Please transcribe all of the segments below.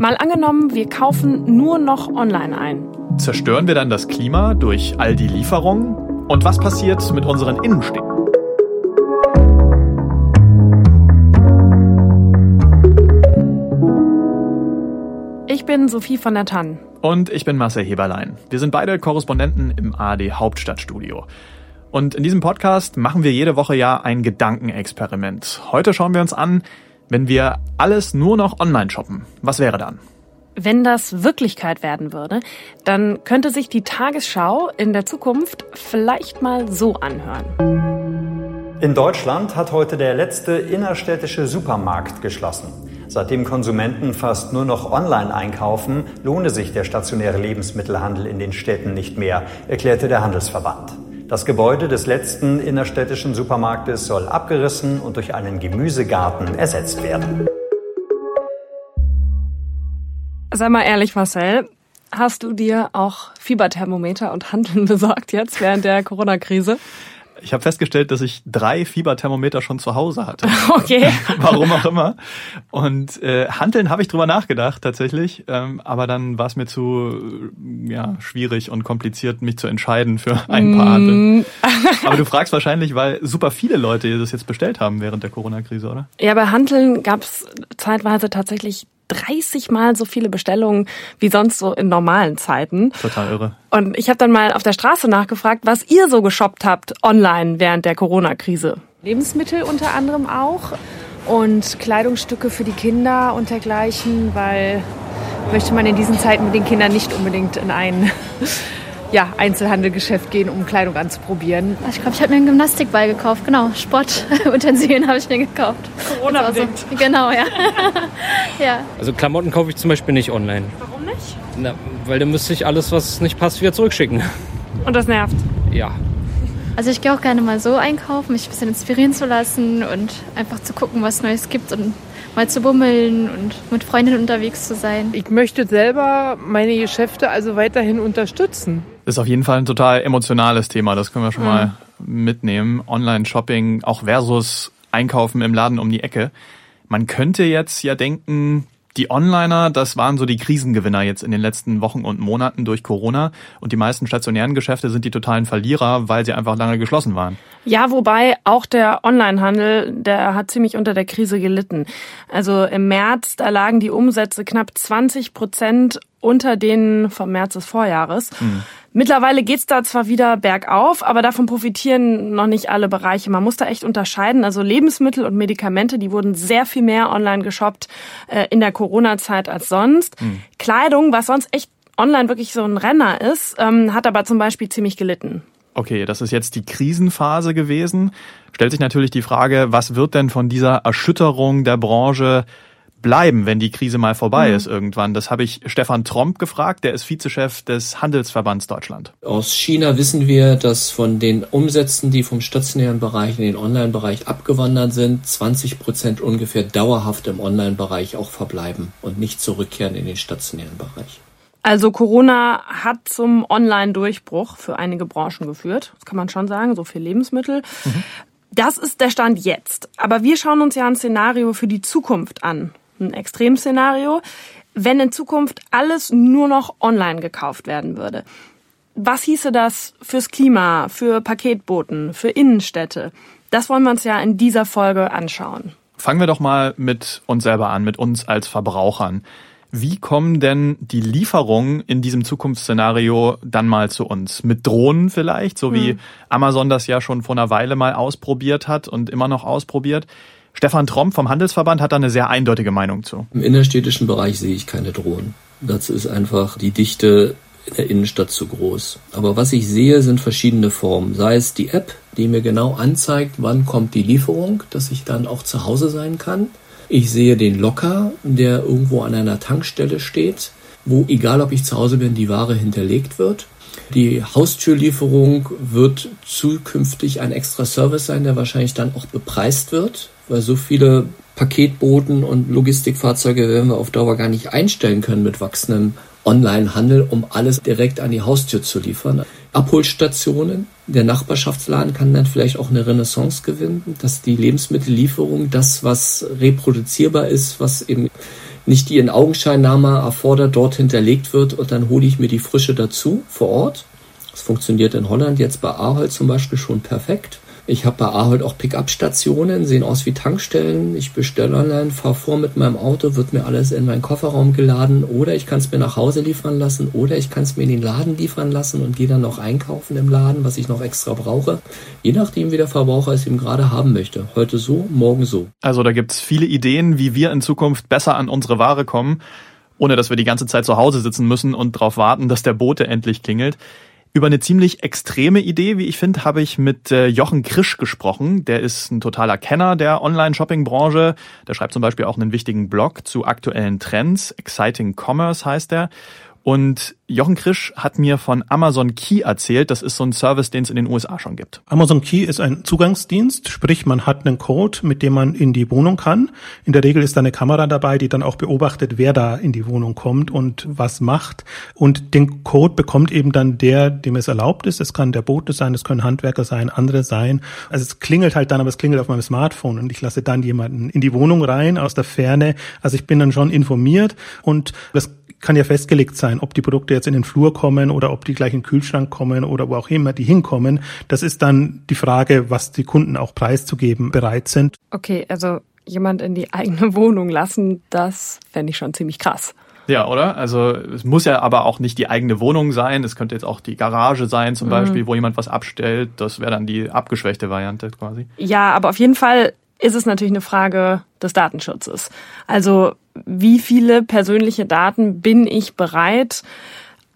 Mal angenommen, wir kaufen nur noch online ein. Zerstören wir dann das Klima durch all die Lieferungen? Und was passiert mit unseren Innenstädten? Ich bin Sophie von der Tann. Und ich bin Marcel Heberlein. Wir sind beide Korrespondenten im ARD Hauptstadtstudio. Und in diesem Podcast machen wir jede Woche ja ein Gedankenexperiment. Heute schauen wir uns an, wenn wir alles nur noch online shoppen. Was wäre dann? Wenn das Wirklichkeit werden würde, dann könnte sich die Tagesschau in der Zukunft vielleicht mal so anhören. In Deutschland hat heute der letzte innerstädtische Supermarkt geschlossen. Seitdem Konsumenten fast nur noch online einkaufen, lohne sich der stationäre Lebensmittelhandel in den Städten nicht mehr, erklärte der Handelsverband. Das Gebäude des letzten innerstädtischen Supermarktes soll abgerissen und durch einen Gemüsegarten ersetzt werden. Sei mal ehrlich, Marcel, hast du dir auch Fieberthermometer und Handeln besorgt jetzt während der Corona-Krise? Ich habe festgestellt, dass ich drei Fieberthermometer schon zu Hause hatte. Okay. Warum auch immer. Und äh, Handeln habe ich drüber nachgedacht tatsächlich, ähm, aber dann war es mir zu äh, ja, schwierig und kompliziert, mich zu entscheiden für ein paar Handeln. Mm. aber du fragst wahrscheinlich, weil super viele Leute das jetzt bestellt haben während der Corona-Krise, oder? Ja, bei Handeln gab es zeitweise tatsächlich 30 Mal so viele Bestellungen wie sonst so in normalen Zeiten. Total irre. Und ich habe dann mal auf der Straße nachgefragt, was ihr so geshoppt habt online während der Corona-Krise. Lebensmittel unter anderem auch und Kleidungsstücke für die Kinder und dergleichen, weil möchte man in diesen Zeiten mit den Kindern nicht unbedingt in einen ja, Einzelhandelgeschäft gehen, um Kleidung anzuprobieren. Ich glaube, ich habe mir einen Gymnastikball gekauft. Genau, Sportutensilien habe ich mir gekauft. Corona so. Genau, ja. ja. Also Klamotten kaufe ich zum Beispiel nicht online. Warum nicht? Na, weil dann müsste ich alles, was nicht passt, wieder zurückschicken. Und das nervt? Ja. Also ich gehe auch gerne mal so einkaufen, mich ein bisschen inspirieren zu lassen und einfach zu gucken, was Neues gibt und mal zu bummeln und mit Freundinnen unterwegs zu sein. Ich möchte selber meine Geschäfte also weiterhin unterstützen. Das ist auf jeden Fall ein total emotionales Thema, das können wir schon mhm. mal mitnehmen. Online-Shopping auch versus Einkaufen im Laden um die Ecke. Man könnte jetzt ja denken, die Onliner, das waren so die Krisengewinner jetzt in den letzten Wochen und Monaten durch Corona. Und die meisten stationären Geschäfte sind die totalen Verlierer, weil sie einfach lange geschlossen waren. Ja, wobei auch der Onlinehandel, der hat ziemlich unter der Krise gelitten. Also im März, da lagen die Umsätze knapp 20 Prozent unter denen vom März des Vorjahres. Mhm. Mittlerweile geht's da zwar wieder bergauf, aber davon profitieren noch nicht alle Bereiche. Man muss da echt unterscheiden. Also Lebensmittel und Medikamente, die wurden sehr viel mehr online geshoppt äh, in der Corona-Zeit als sonst. Mhm. Kleidung, was sonst echt online wirklich so ein Renner ist, ähm, hat aber zum Beispiel ziemlich gelitten. Okay, das ist jetzt die Krisenphase gewesen. Stellt sich natürlich die Frage, was wird denn von dieser Erschütterung der Branche bleiben, wenn die Krise mal vorbei mhm. ist irgendwann? Das habe ich Stefan Tromp gefragt, der ist Vizechef des Handelsverbands Deutschland. Aus China wissen wir, dass von den Umsätzen, die vom stationären Bereich in den Online-Bereich abgewandert sind, 20 Prozent ungefähr dauerhaft im Online-Bereich auch verbleiben und nicht zurückkehren in den stationären Bereich. Also Corona hat zum Online-Durchbruch für einige Branchen geführt. Das kann man schon sagen, so für Lebensmittel. Mhm. Das ist der Stand jetzt. Aber wir schauen uns ja ein Szenario für die Zukunft an ein Extremszenario, wenn in Zukunft alles nur noch online gekauft werden würde. Was hieße das fürs Klima, für Paketboten, für Innenstädte? Das wollen wir uns ja in dieser Folge anschauen. Fangen wir doch mal mit uns selber an, mit uns als Verbrauchern. Wie kommen denn die Lieferungen in diesem Zukunftsszenario dann mal zu uns? Mit Drohnen vielleicht, so wie hm. Amazon das ja schon vor einer Weile mal ausprobiert hat und immer noch ausprobiert. Stefan Tromp vom Handelsverband hat da eine sehr eindeutige Meinung zu. Im innerstädtischen Bereich sehe ich keine Drohnen. Dazu ist einfach die Dichte in der Innenstadt zu groß. Aber was ich sehe, sind verschiedene Formen. Sei es die App, die mir genau anzeigt, wann kommt die Lieferung, dass ich dann auch zu Hause sein kann. Ich sehe den Locker, der irgendwo an einer Tankstelle steht, wo egal ob ich zu Hause bin, die Ware hinterlegt wird. Die Haustürlieferung wird zukünftig ein extra Service sein, der wahrscheinlich dann auch bepreist wird, weil so viele Paketboten und Logistikfahrzeuge werden wir auf Dauer gar nicht einstellen können mit wachsendem Onlinehandel, um alles direkt an die Haustür zu liefern. Abholstationen, der Nachbarschaftsladen kann dann vielleicht auch eine Renaissance gewinnen, dass die Lebensmittellieferung, das was reproduzierbar ist, was eben nicht die in Augenscheinnahme erfordert, dort hinterlegt wird und dann hole ich mir die Frische dazu vor Ort. Das funktioniert in Holland jetzt bei Ahold zum Beispiel schon perfekt. Ich habe bei Ahold auch Pickup-Stationen, sehen aus wie Tankstellen. Ich bestelle online, fahre vor mit meinem Auto, wird mir alles in meinen Kofferraum geladen oder ich kann es mir nach Hause liefern lassen oder ich kann es mir in den Laden liefern lassen und gehe dann noch einkaufen im Laden, was ich noch extra brauche. Je nachdem, wie der Verbraucher es eben gerade haben möchte. Heute so, morgen so. Also da gibt's viele Ideen, wie wir in Zukunft besser an unsere Ware kommen, ohne dass wir die ganze Zeit zu Hause sitzen müssen und darauf warten, dass der Bote endlich klingelt. Über eine ziemlich extreme Idee, wie ich finde, habe ich mit äh, Jochen Krisch gesprochen. Der ist ein totaler Kenner der Online-Shopping-Branche. Der schreibt zum Beispiel auch einen wichtigen Blog zu aktuellen Trends. Exciting Commerce heißt er. Und Jochen Krisch hat mir von Amazon Key erzählt. Das ist so ein Service, den es in den USA schon gibt. Amazon Key ist ein Zugangsdienst, sprich man hat einen Code, mit dem man in die Wohnung kann. In der Regel ist da eine Kamera dabei, die dann auch beobachtet, wer da in die Wohnung kommt und was macht. Und den Code bekommt eben dann der, dem es erlaubt ist. Es kann der Bote sein, es können Handwerker sein, andere sein. Also es klingelt halt dann, aber es klingelt auf meinem Smartphone und ich lasse dann jemanden in die Wohnung rein aus der Ferne. Also ich bin dann schon informiert und das kann ja festgelegt sein, ob die Produkte jetzt in den Flur kommen oder ob die gleich in den Kühlschrank kommen oder wo auch immer die hinkommen. Das ist dann die Frage, was die Kunden auch preiszugeben bereit sind. Okay, also jemand in die eigene Wohnung lassen, das fände ich schon ziemlich krass. Ja, oder? Also es muss ja aber auch nicht die eigene Wohnung sein. Es könnte jetzt auch die Garage sein, zum mhm. Beispiel, wo jemand was abstellt. Das wäre dann die abgeschwächte Variante quasi. Ja, aber auf jeden Fall ist es natürlich eine Frage des Datenschutzes. Also wie viele persönliche Daten bin ich bereit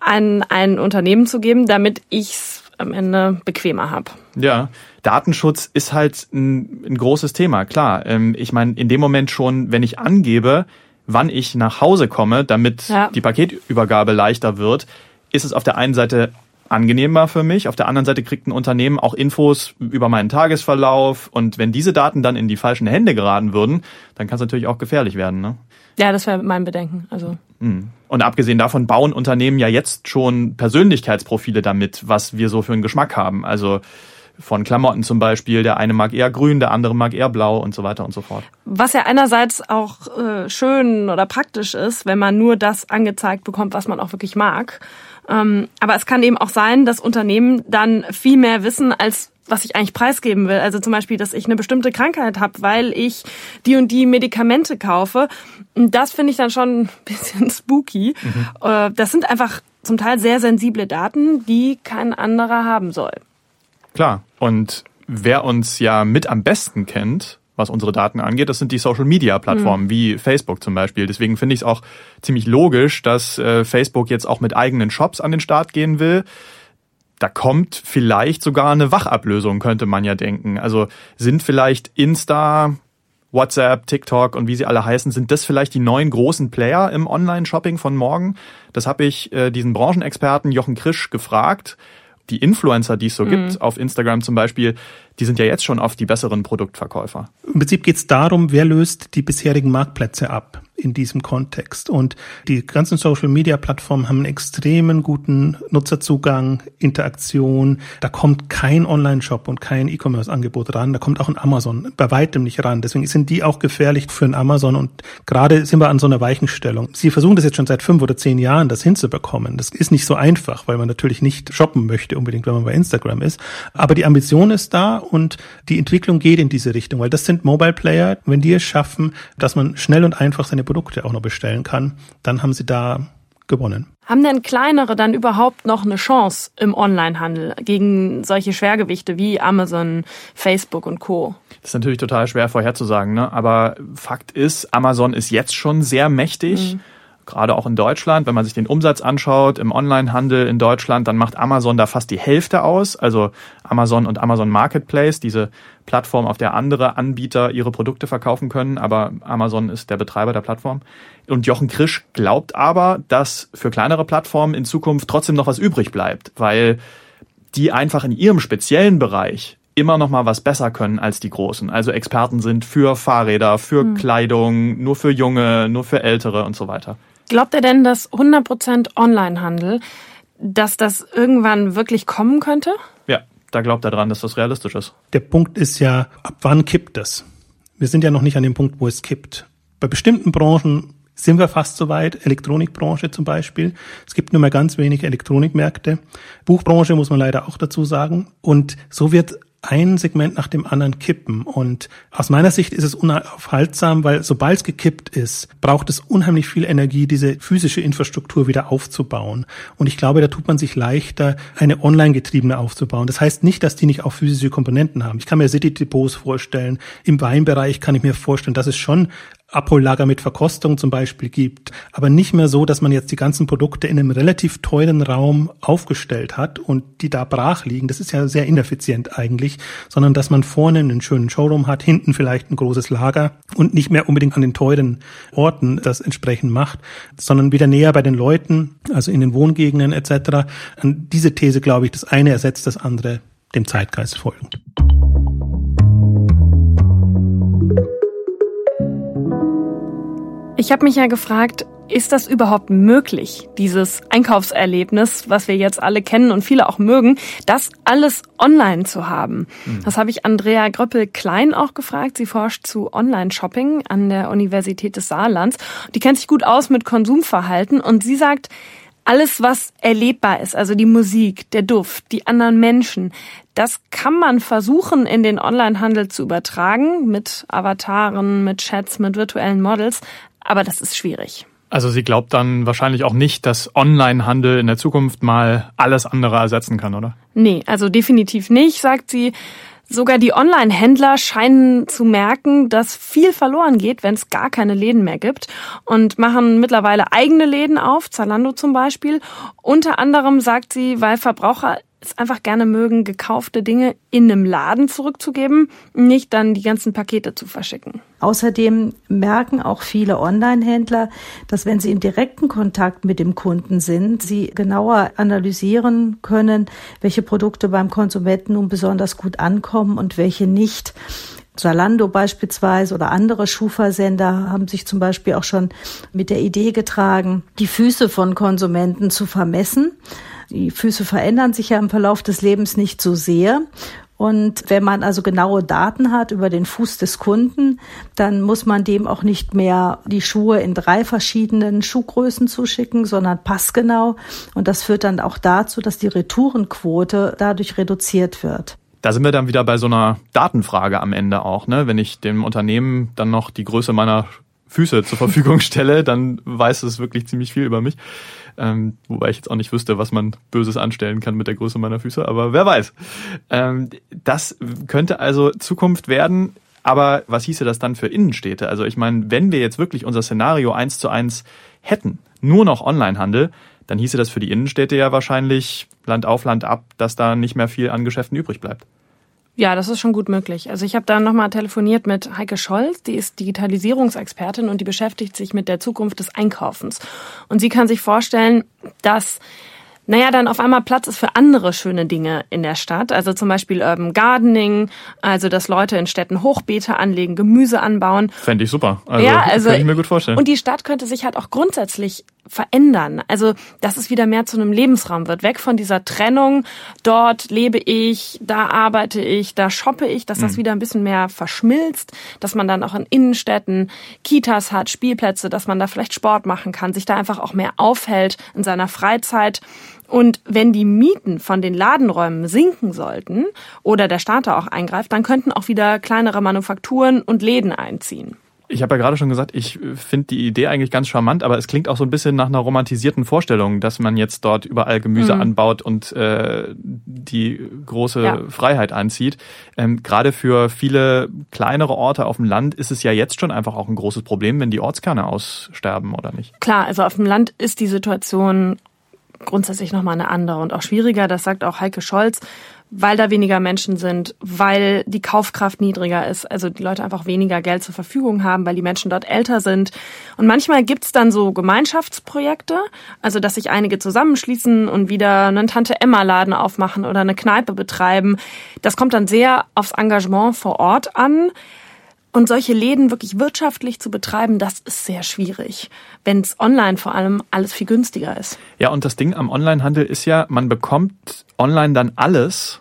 an ein Unternehmen zu geben, damit ich es am Ende bequemer habe. Ja, Datenschutz ist halt ein, ein großes Thema, klar. Ähm, ich meine, in dem Moment schon, wenn ich angebe, wann ich nach Hause komme, damit ja. die Paketübergabe leichter wird, ist es auf der einen Seite angenehmer für mich. Auf der anderen Seite kriegt ein Unternehmen auch Infos über meinen Tagesverlauf. Und wenn diese Daten dann in die falschen Hände geraten würden, dann kann es natürlich auch gefährlich werden. Ne? Ja, das wäre mein Bedenken. Also. Hm. Und abgesehen davon bauen Unternehmen ja jetzt schon Persönlichkeitsprofile damit, was wir so für einen Geschmack haben. Also von Klamotten zum Beispiel. Der eine mag eher grün, der andere mag eher blau und so weiter und so fort. Was ja einerseits auch äh, schön oder praktisch ist, wenn man nur das angezeigt bekommt, was man auch wirklich mag. Ähm, aber es kann eben auch sein, dass Unternehmen dann viel mehr wissen, als was ich eigentlich preisgeben will. Also zum Beispiel, dass ich eine bestimmte Krankheit habe, weil ich die und die Medikamente kaufe. Das finde ich dann schon ein bisschen spooky. Mhm. Äh, das sind einfach zum Teil sehr sensible Daten, die kein anderer haben soll. Klar. Und wer uns ja mit am besten kennt, was unsere Daten angeht, das sind die Social-Media-Plattformen, mhm. wie Facebook zum Beispiel. Deswegen finde ich es auch ziemlich logisch, dass äh, Facebook jetzt auch mit eigenen Shops an den Start gehen will. Da kommt vielleicht sogar eine Wachablösung, könnte man ja denken. Also sind vielleicht Insta, WhatsApp, TikTok und wie sie alle heißen, sind das vielleicht die neuen großen Player im Online-Shopping von morgen? Das habe ich äh, diesen Branchenexperten Jochen Krisch gefragt die Influencer, die es so mhm. gibt, auf Instagram zum Beispiel, die sind ja jetzt schon oft die besseren Produktverkäufer. Im Prinzip geht es darum, wer löst die bisherigen Marktplätze ab in diesem Kontext. Und die ganzen Social-Media-Plattformen haben einen extremen guten Nutzerzugang, Interaktion. Da kommt kein Online-Shop und kein E-Commerce-Angebot ran. Da kommt auch ein Amazon bei weitem nicht ran. Deswegen sind die auch gefährlich für ein Amazon. Und gerade sind wir an so einer Weichenstellung. Sie versuchen das jetzt schon seit fünf oder zehn Jahren, das hinzubekommen. Das ist nicht so einfach, weil man natürlich nicht shoppen möchte unbedingt, wenn man bei Instagram ist. Aber die Ambition ist da und die Entwicklung geht in diese Richtung, weil das sind Mobile Player. Wenn die es schaffen, dass man schnell und einfach seine Produkte auch noch bestellen kann, dann haben sie da gewonnen. Haben denn kleinere dann überhaupt noch eine Chance im Onlinehandel gegen solche Schwergewichte wie Amazon, Facebook und Co? Das ist natürlich total schwer vorherzusagen, ne? aber Fakt ist, Amazon ist jetzt schon sehr mächtig. Mhm gerade auch in Deutschland, wenn man sich den Umsatz anschaut im Onlinehandel in Deutschland, dann macht Amazon da fast die Hälfte aus. Also Amazon und Amazon Marketplace, diese Plattform, auf der andere Anbieter ihre Produkte verkaufen können, aber Amazon ist der Betreiber der Plattform. Und Jochen Krisch glaubt aber, dass für kleinere Plattformen in Zukunft trotzdem noch was übrig bleibt, weil die einfach in ihrem speziellen Bereich immer noch mal was besser können als die großen. Also Experten sind für Fahrräder, für hm. Kleidung, nur für Junge, nur für Ältere und so weiter. Glaubt er denn, dass 100% Onlinehandel, dass das irgendwann wirklich kommen könnte? Ja, da glaubt er dran, dass das realistisch ist. Der Punkt ist ja, ab wann kippt das? Wir sind ja noch nicht an dem Punkt, wo es kippt. Bei bestimmten Branchen sind wir fast soweit. Elektronikbranche zum Beispiel. Es gibt nur mehr ganz wenige Elektronikmärkte. Buchbranche muss man leider auch dazu sagen. Und so wird ein Segment nach dem anderen kippen. Und aus meiner Sicht ist es unaufhaltsam, weil sobald es gekippt ist, braucht es unheimlich viel Energie, diese physische Infrastruktur wieder aufzubauen. Und ich glaube, da tut man sich leichter, eine online getriebene aufzubauen. Das heißt nicht, dass die nicht auch physische Komponenten haben. Ich kann mir City-Depots vorstellen. Im Weinbereich kann ich mir vorstellen, dass es schon Abhollager mit Verkostung zum Beispiel gibt, aber nicht mehr so, dass man jetzt die ganzen Produkte in einem relativ teuren Raum aufgestellt hat und die da brach liegen. Das ist ja sehr ineffizient eigentlich, sondern dass man vorne einen schönen Showroom hat, hinten vielleicht ein großes Lager und nicht mehr unbedingt an den teuren Orten das entsprechend macht, sondern wieder näher bei den Leuten, also in den Wohngegenden etc. An diese These glaube ich, das eine ersetzt das andere dem Zeitgeist folgend. Ich habe mich ja gefragt, ist das überhaupt möglich, dieses Einkaufserlebnis, was wir jetzt alle kennen und viele auch mögen, das alles online zu haben? Mhm. Das habe ich Andrea Gröppel-Klein auch gefragt. Sie forscht zu Online-Shopping an der Universität des Saarlands. Die kennt sich gut aus mit Konsumverhalten und sie sagt, alles, was erlebbar ist, also die Musik, der Duft, die anderen Menschen, das kann man versuchen, in den Onlinehandel zu übertragen, mit Avataren, mit Chats, mit virtuellen Models. Aber das ist schwierig. Also sie glaubt dann wahrscheinlich auch nicht, dass Onlinehandel in der Zukunft mal alles andere ersetzen kann, oder? Nee, also definitiv nicht, sagt sie. Sogar die Online-Händler scheinen zu merken, dass viel verloren geht, wenn es gar keine Läden mehr gibt und machen mittlerweile eigene Läden auf, Zalando zum Beispiel. Unter anderem sagt sie, weil Verbraucher es einfach gerne mögen, gekaufte Dinge in einem Laden zurückzugeben, nicht dann die ganzen Pakete zu verschicken. Außerdem merken auch viele Online-Händler, dass wenn sie im direkten Kontakt mit dem Kunden sind, sie genauer analysieren können, welche Produkte beim Konsumenten nun besonders gut ankommen und welche nicht. Zalando beispielsweise oder andere Schuhversender haben sich zum Beispiel auch schon mit der Idee getragen, die Füße von Konsumenten zu vermessen die Füße verändern sich ja im Verlauf des Lebens nicht so sehr. Und wenn man also genaue Daten hat über den Fuß des Kunden, dann muss man dem auch nicht mehr die Schuhe in drei verschiedenen Schuhgrößen zuschicken, sondern passgenau. Und das führt dann auch dazu, dass die Retourenquote dadurch reduziert wird. Da sind wir dann wieder bei so einer Datenfrage am Ende auch, ne? Wenn ich dem Unternehmen dann noch die Größe meiner Füße zur Verfügung stelle, dann weiß es wirklich ziemlich viel über mich. Ähm, wobei ich jetzt auch nicht wüsste, was man Böses anstellen kann mit der Größe meiner Füße, aber wer weiß. Ähm, das könnte also Zukunft werden. Aber was hieße das dann für Innenstädte? Also ich meine, wenn wir jetzt wirklich unser Szenario eins zu eins hätten, nur noch Onlinehandel, dann hieße das für die Innenstädte ja wahrscheinlich Land auf Land ab, dass da nicht mehr viel an Geschäften übrig bleibt. Ja, das ist schon gut möglich. Also ich habe da nochmal telefoniert mit Heike Scholz, die ist Digitalisierungsexpertin und die beschäftigt sich mit der Zukunft des Einkaufens. Und sie kann sich vorstellen, dass naja, dann auf einmal Platz ist für andere schöne Dinge in der Stadt. Also zum Beispiel Urban Gardening, also dass Leute in Städten Hochbeete anlegen, Gemüse anbauen. Fände ich super. Also, ja, also kann ich mir gut vorstellen. Und die Stadt könnte sich halt auch grundsätzlich verändern. Also, dass es wieder mehr zu einem Lebensraum wird. Weg von dieser Trennung. Dort lebe ich, da arbeite ich, da shoppe ich, dass das mhm. wieder ein bisschen mehr verschmilzt, dass man dann auch in Innenstädten Kitas hat, Spielplätze, dass man da vielleicht Sport machen kann, sich da einfach auch mehr aufhält in seiner Freizeit. Und wenn die Mieten von den Ladenräumen sinken sollten oder der Staat auch eingreift, dann könnten auch wieder kleinere Manufakturen und Läden einziehen. Ich habe ja gerade schon gesagt, ich finde die Idee eigentlich ganz charmant, aber es klingt auch so ein bisschen nach einer romantisierten Vorstellung, dass man jetzt dort überall Gemüse mhm. anbaut und äh, die große ja. Freiheit anzieht. Ähm, gerade für viele kleinere Orte auf dem Land ist es ja jetzt schon einfach auch ein großes Problem, wenn die Ortskerne aussterben, oder nicht? Klar, also auf dem Land ist die Situation grundsätzlich nochmal eine andere und auch schwieriger. Das sagt auch Heike Scholz, weil da weniger Menschen sind, weil die Kaufkraft niedriger ist, also die Leute einfach weniger Geld zur Verfügung haben, weil die Menschen dort älter sind. Und manchmal gibt's dann so Gemeinschaftsprojekte, also dass sich einige zusammenschließen und wieder einen Tante-Emma-Laden aufmachen oder eine Kneipe betreiben. Das kommt dann sehr aufs Engagement vor Ort an. Und solche Läden wirklich wirtschaftlich zu betreiben, das ist sehr schwierig, wenn es online vor allem alles viel günstiger ist. Ja, und das Ding am Onlinehandel ist ja, man bekommt online dann alles,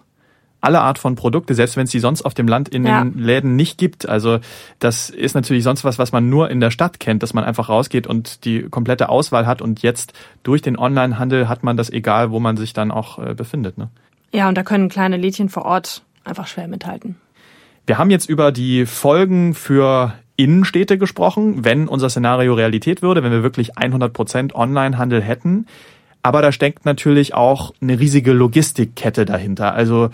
alle Art von Produkte, selbst wenn es die sonst auf dem Land in ja. den Läden nicht gibt. Also das ist natürlich sonst was, was man nur in der Stadt kennt, dass man einfach rausgeht und die komplette Auswahl hat. Und jetzt durch den Onlinehandel hat man das egal, wo man sich dann auch äh, befindet. Ne? Ja, und da können kleine Lädchen vor Ort einfach schwer mithalten. Wir haben jetzt über die Folgen für Innenstädte gesprochen, wenn unser Szenario Realität würde, wenn wir wirklich 100 Prozent Onlinehandel hätten. Aber da steckt natürlich auch eine riesige Logistikkette dahinter. Also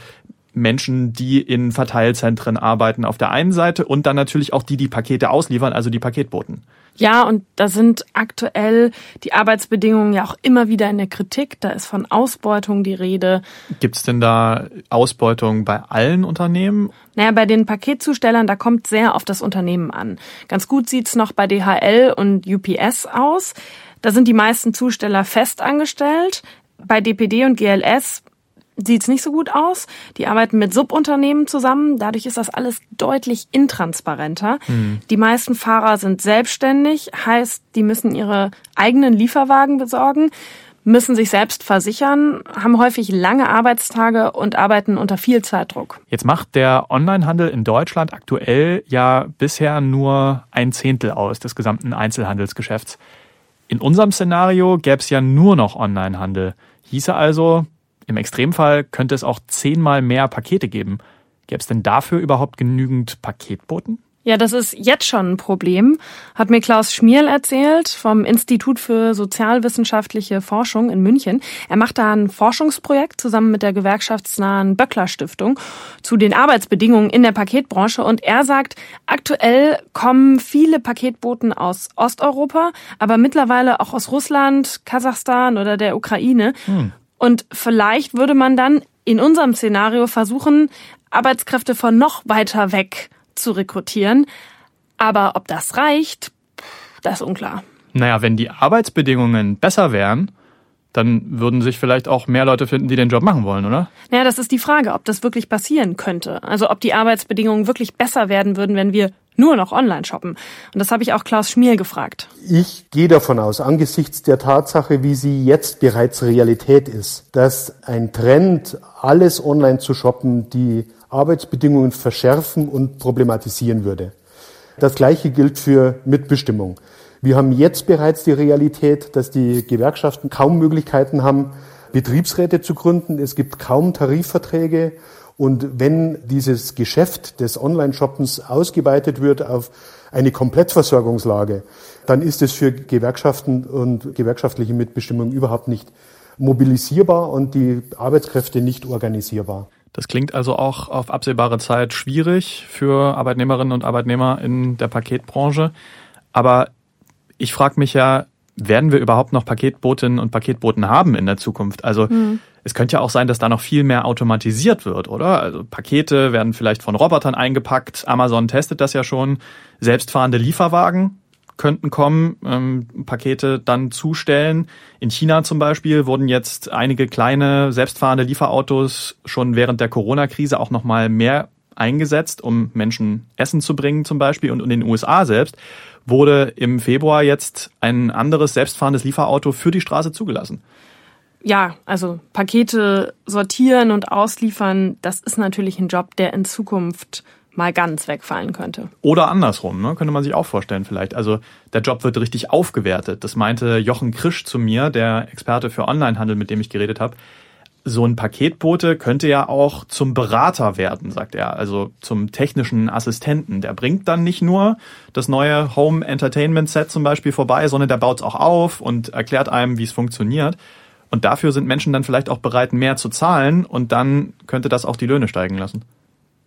Menschen, die in Verteilzentren arbeiten auf der einen Seite und dann natürlich auch die, die Pakete ausliefern, also die Paketboten. Ja, und da sind aktuell die Arbeitsbedingungen ja auch immer wieder in der Kritik. Da ist von Ausbeutung die Rede. Gibt's denn da Ausbeutung bei allen Unternehmen? Naja, bei den Paketzustellern, da kommt sehr auf das Unternehmen an. Ganz gut sieht's noch bei DHL und UPS aus. Da sind die meisten Zusteller fest angestellt. Bei DPD und GLS sieht's nicht so gut aus. Die arbeiten mit Subunternehmen zusammen. Dadurch ist das alles deutlich intransparenter. Mhm. Die meisten Fahrer sind selbstständig, heißt, die müssen ihre eigenen Lieferwagen besorgen, müssen sich selbst versichern, haben häufig lange Arbeitstage und arbeiten unter viel Zeitdruck. Jetzt macht der Onlinehandel in Deutschland aktuell ja bisher nur ein Zehntel aus des gesamten Einzelhandelsgeschäfts. In unserem Szenario gäbe es ja nur noch Onlinehandel. Hieße also, im Extremfall könnte es auch zehnmal mehr Pakete geben. Gäbe es denn dafür überhaupt genügend Paketboten? Ja, das ist jetzt schon ein Problem, hat mir Klaus Schmierl erzählt vom Institut für sozialwissenschaftliche Forschung in München. Er macht da ein Forschungsprojekt zusammen mit der gewerkschaftsnahen Böckler Stiftung zu den Arbeitsbedingungen in der Paketbranche und er sagt, aktuell kommen viele Paketboten aus Osteuropa, aber mittlerweile auch aus Russland, Kasachstan oder der Ukraine. Hm. Und vielleicht würde man dann in unserem Szenario versuchen, Arbeitskräfte von noch weiter weg zu rekrutieren. Aber ob das reicht, das ist unklar. Naja, wenn die Arbeitsbedingungen besser wären, dann würden sich vielleicht auch mehr Leute finden, die den Job machen wollen, oder? Naja, das ist die Frage, ob das wirklich passieren könnte. Also ob die Arbeitsbedingungen wirklich besser werden würden, wenn wir nur noch online shoppen. Und das habe ich auch Klaus Schmier gefragt. Ich gehe davon aus, angesichts der Tatsache, wie sie jetzt bereits Realität ist, dass ein Trend, alles online zu shoppen, die Arbeitsbedingungen verschärfen und problematisieren würde. Das Gleiche gilt für Mitbestimmung. Wir haben jetzt bereits die Realität, dass die Gewerkschaften kaum Möglichkeiten haben, Betriebsräte zu gründen. Es gibt kaum Tarifverträge und wenn dieses Geschäft des Online-Shoppens ausgeweitet wird auf eine Komplettversorgungslage, dann ist es für Gewerkschaften und gewerkschaftliche Mitbestimmung überhaupt nicht mobilisierbar und die Arbeitskräfte nicht organisierbar. Das klingt also auch auf absehbare Zeit schwierig für Arbeitnehmerinnen und Arbeitnehmer in der Paketbranche. Aber ich frage mich ja, werden wir überhaupt noch Paketbotinnen und Paketboten haben in der Zukunft? Also mhm. es könnte ja auch sein, dass da noch viel mehr automatisiert wird, oder? Also Pakete werden vielleicht von Robotern eingepackt. Amazon testet das ja schon. Selbstfahrende Lieferwagen könnten kommen, ähm, Pakete dann zustellen. In China zum Beispiel wurden jetzt einige kleine selbstfahrende Lieferautos schon während der Corona-Krise auch nochmal mehr eingesetzt, um Menschen Essen zu bringen zum Beispiel. Und in den USA selbst wurde im Februar jetzt ein anderes selbstfahrendes Lieferauto für die Straße zugelassen. Ja, also Pakete sortieren und ausliefern, das ist natürlich ein Job, der in Zukunft mal ganz wegfallen könnte. Oder andersrum, ne? könnte man sich auch vorstellen vielleicht. Also der Job wird richtig aufgewertet. Das meinte Jochen Krisch zu mir, der Experte für Onlinehandel, mit dem ich geredet habe so ein Paketbote könnte ja auch zum Berater werden, sagt er, also zum technischen Assistenten. Der bringt dann nicht nur das neue Home Entertainment Set zum Beispiel vorbei, sondern der baut es auch auf und erklärt einem, wie es funktioniert. Und dafür sind Menschen dann vielleicht auch bereit, mehr zu zahlen und dann könnte das auch die Löhne steigen lassen.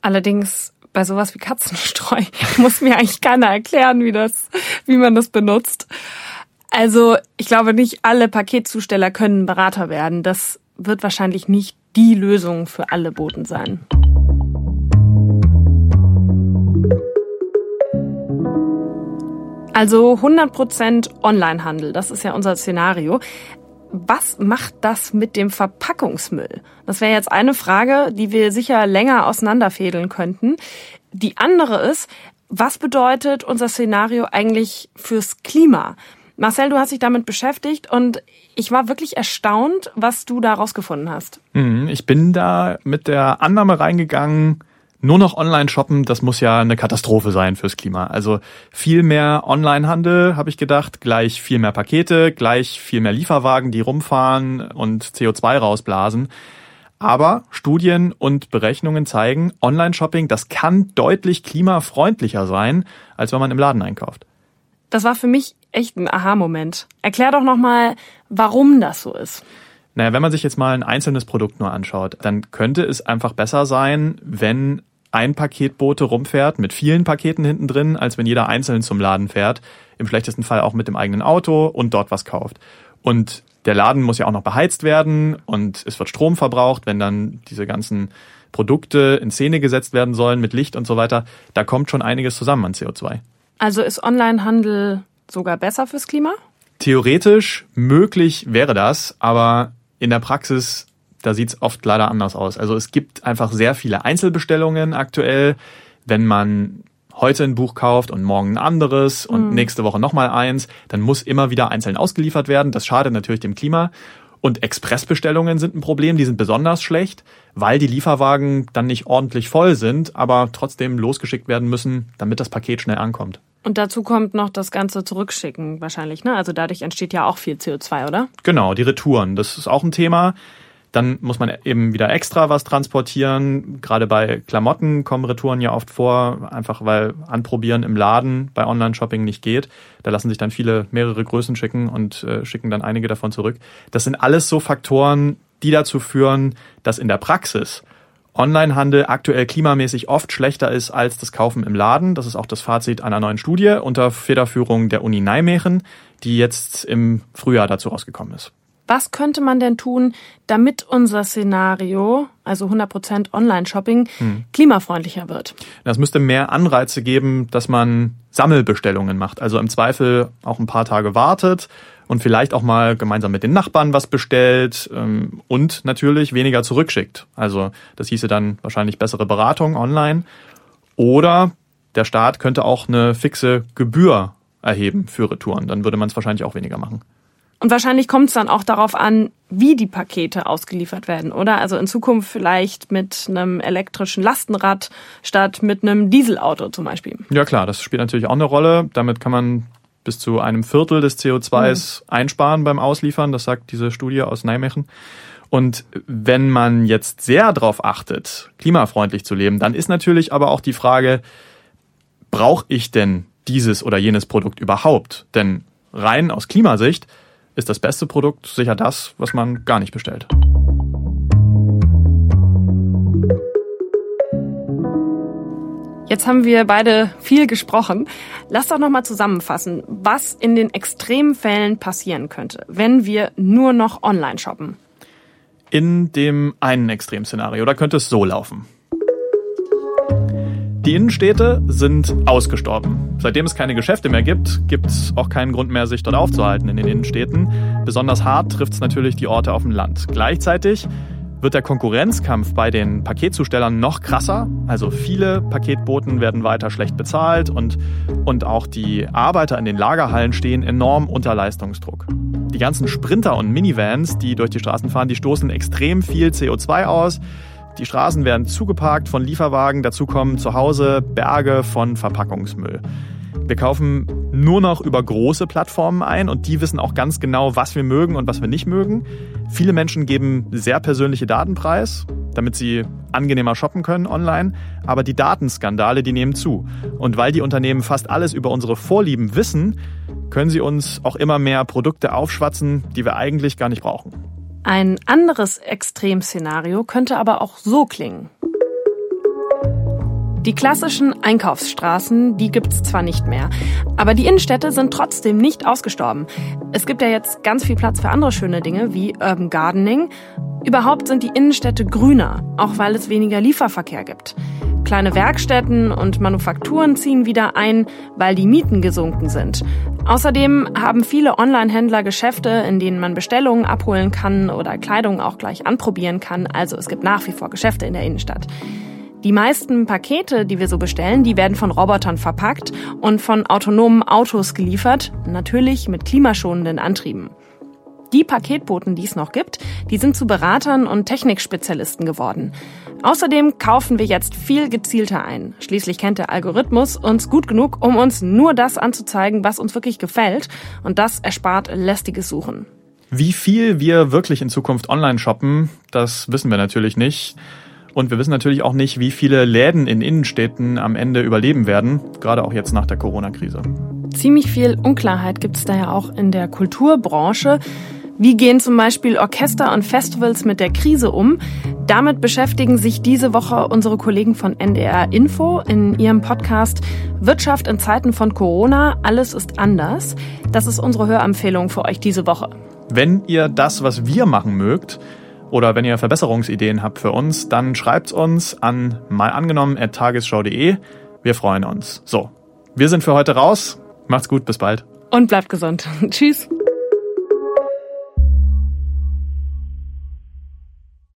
Allerdings bei sowas wie Katzenstreu muss mir eigentlich keiner erklären, wie das, wie man das benutzt. Also ich glaube, nicht alle Paketzusteller können Berater werden. Das wird wahrscheinlich nicht die Lösung für alle Boten sein. Also 100% Onlinehandel, das ist ja unser Szenario. Was macht das mit dem Verpackungsmüll? Das wäre jetzt eine Frage, die wir sicher länger auseinanderfädeln könnten. Die andere ist, was bedeutet unser Szenario eigentlich fürs Klima? Marcel, du hast dich damit beschäftigt und ich war wirklich erstaunt, was du da rausgefunden hast. Mhm, ich bin da mit der Annahme reingegangen, nur noch online shoppen, das muss ja eine Katastrophe sein fürs Klima. Also viel mehr Onlinehandel, habe ich gedacht, gleich viel mehr Pakete, gleich viel mehr Lieferwagen, die rumfahren und CO2 rausblasen. Aber Studien und Berechnungen zeigen, Online-Shopping, das kann deutlich klimafreundlicher sein, als wenn man im Laden einkauft. Das war für mich echt ein Aha-Moment. Erklär doch nochmal, warum das so ist. Naja, wenn man sich jetzt mal ein einzelnes Produkt nur anschaut, dann könnte es einfach besser sein, wenn ein Paketbote rumfährt mit vielen Paketen hinten drin, als wenn jeder einzeln zum Laden fährt. Im schlechtesten Fall auch mit dem eigenen Auto und dort was kauft. Und der Laden muss ja auch noch beheizt werden und es wird Strom verbraucht, wenn dann diese ganzen Produkte in Szene gesetzt werden sollen mit Licht und so weiter. Da kommt schon einiges zusammen an CO2. Also ist Onlinehandel sogar besser fürs Klima? Theoretisch möglich wäre das, aber in der Praxis, da sieht es oft leider anders aus. Also es gibt einfach sehr viele Einzelbestellungen aktuell. Wenn man heute ein Buch kauft und morgen ein anderes und mhm. nächste Woche nochmal eins, dann muss immer wieder einzeln ausgeliefert werden. Das schadet natürlich dem Klima. Und Expressbestellungen sind ein Problem, die sind besonders schlecht, weil die Lieferwagen dann nicht ordentlich voll sind, aber trotzdem losgeschickt werden müssen, damit das Paket schnell ankommt. Und dazu kommt noch das ganze Zurückschicken wahrscheinlich, ne? Also dadurch entsteht ja auch viel CO2, oder? Genau, die Retouren, das ist auch ein Thema. Dann muss man eben wieder extra was transportieren. Gerade bei Klamotten kommen Retouren ja oft vor, einfach weil Anprobieren im Laden bei Online-Shopping nicht geht. Da lassen sich dann viele mehrere Größen schicken und äh, schicken dann einige davon zurück. Das sind alles so Faktoren, die dazu führen, dass in der Praxis Onlinehandel aktuell klimamäßig oft schlechter ist als das Kaufen im Laden. Das ist auch das Fazit einer neuen Studie unter Federführung der Uni Nijmegen, die jetzt im Frühjahr dazu rausgekommen ist. Was könnte man denn tun, damit unser Szenario, also 100% Online-Shopping, hm. klimafreundlicher wird? Das müsste mehr Anreize geben, dass man Sammelbestellungen macht. Also im Zweifel auch ein paar Tage wartet und vielleicht auch mal gemeinsam mit den Nachbarn was bestellt ähm, und natürlich weniger zurückschickt. Also das hieße dann wahrscheinlich bessere Beratung online. Oder der Staat könnte auch eine fixe Gebühr erheben für Retouren. Dann würde man es wahrscheinlich auch weniger machen. Und wahrscheinlich kommt es dann auch darauf an, wie die Pakete ausgeliefert werden, oder? Also in Zukunft vielleicht mit einem elektrischen Lastenrad statt mit einem Dieselauto zum Beispiel. Ja klar, das spielt natürlich auch eine Rolle. Damit kann man bis zu einem Viertel des CO2s mhm. einsparen beim Ausliefern. Das sagt diese Studie aus Nijmegen. Und wenn man jetzt sehr darauf achtet, klimafreundlich zu leben, dann ist natürlich aber auch die Frage, brauche ich denn dieses oder jenes Produkt überhaupt? Denn rein aus Klimasicht ist das beste Produkt sicher das, was man gar nicht bestellt. Jetzt haben wir beide viel gesprochen. Lass doch noch mal zusammenfassen, was in den Extremfällen passieren könnte, wenn wir nur noch online shoppen. In dem einen Extremszenario, da könnte es so laufen. Die Innenstädte sind ausgestorben. Seitdem es keine Geschäfte mehr gibt, gibt es auch keinen Grund mehr, sich dort aufzuhalten in den Innenstädten. Besonders hart trifft es natürlich die Orte auf dem Land. Gleichzeitig wird der Konkurrenzkampf bei den Paketzustellern noch krasser. Also viele Paketboten werden weiter schlecht bezahlt und, und auch die Arbeiter in den Lagerhallen stehen enorm unter Leistungsdruck. Die ganzen Sprinter und Minivans, die durch die Straßen fahren, die stoßen extrem viel CO2 aus. Die Straßen werden zugeparkt von Lieferwagen, dazu kommen zu Hause Berge von Verpackungsmüll. Wir kaufen nur noch über große Plattformen ein und die wissen auch ganz genau, was wir mögen und was wir nicht mögen. Viele Menschen geben sehr persönliche Daten preis, damit sie angenehmer shoppen können online, aber die Datenskandale, die nehmen zu. Und weil die Unternehmen fast alles über unsere Vorlieben wissen, können sie uns auch immer mehr Produkte aufschwatzen, die wir eigentlich gar nicht brauchen. Ein anderes Extremszenario könnte aber auch so klingen. Die klassischen Einkaufsstraßen, die gibt's zwar nicht mehr, aber die Innenstädte sind trotzdem nicht ausgestorben. Es gibt ja jetzt ganz viel Platz für andere schöne Dinge wie Urban Gardening. Überhaupt sind die Innenstädte grüner, auch weil es weniger Lieferverkehr gibt. Kleine Werkstätten und Manufakturen ziehen wieder ein, weil die Mieten gesunken sind. Außerdem haben viele Online-Händler Geschäfte, in denen man Bestellungen abholen kann oder Kleidung auch gleich anprobieren kann. Also es gibt nach wie vor Geschäfte in der Innenstadt. Die meisten Pakete, die wir so bestellen, die werden von Robotern verpackt und von autonomen Autos geliefert, natürlich mit klimaschonenden Antrieben. Die Paketboten, die es noch gibt, die sind zu Beratern und Technikspezialisten geworden. Außerdem kaufen wir jetzt viel gezielter ein. Schließlich kennt der Algorithmus uns gut genug, um uns nur das anzuzeigen, was uns wirklich gefällt. Und das erspart lästiges Suchen. Wie viel wir wirklich in Zukunft online shoppen, das wissen wir natürlich nicht. Und wir wissen natürlich auch nicht, wie viele Läden in Innenstädten am Ende überleben werden, gerade auch jetzt nach der Corona-Krise. Ziemlich viel Unklarheit gibt es da ja auch in der Kulturbranche. Wie gehen zum Beispiel Orchester und Festivals mit der Krise um? Damit beschäftigen sich diese Woche unsere Kollegen von NDR Info in ihrem Podcast Wirtschaft in Zeiten von Corona. Alles ist anders. Das ist unsere Hörempfehlung für euch diese Woche. Wenn ihr das, was wir machen mögt, oder wenn ihr Verbesserungsideen habt für uns, dann schreibt uns an malangenommen.tagesschau.de. Wir freuen uns. So, wir sind für heute raus. Macht's gut, bis bald. Und bleibt gesund. Tschüss.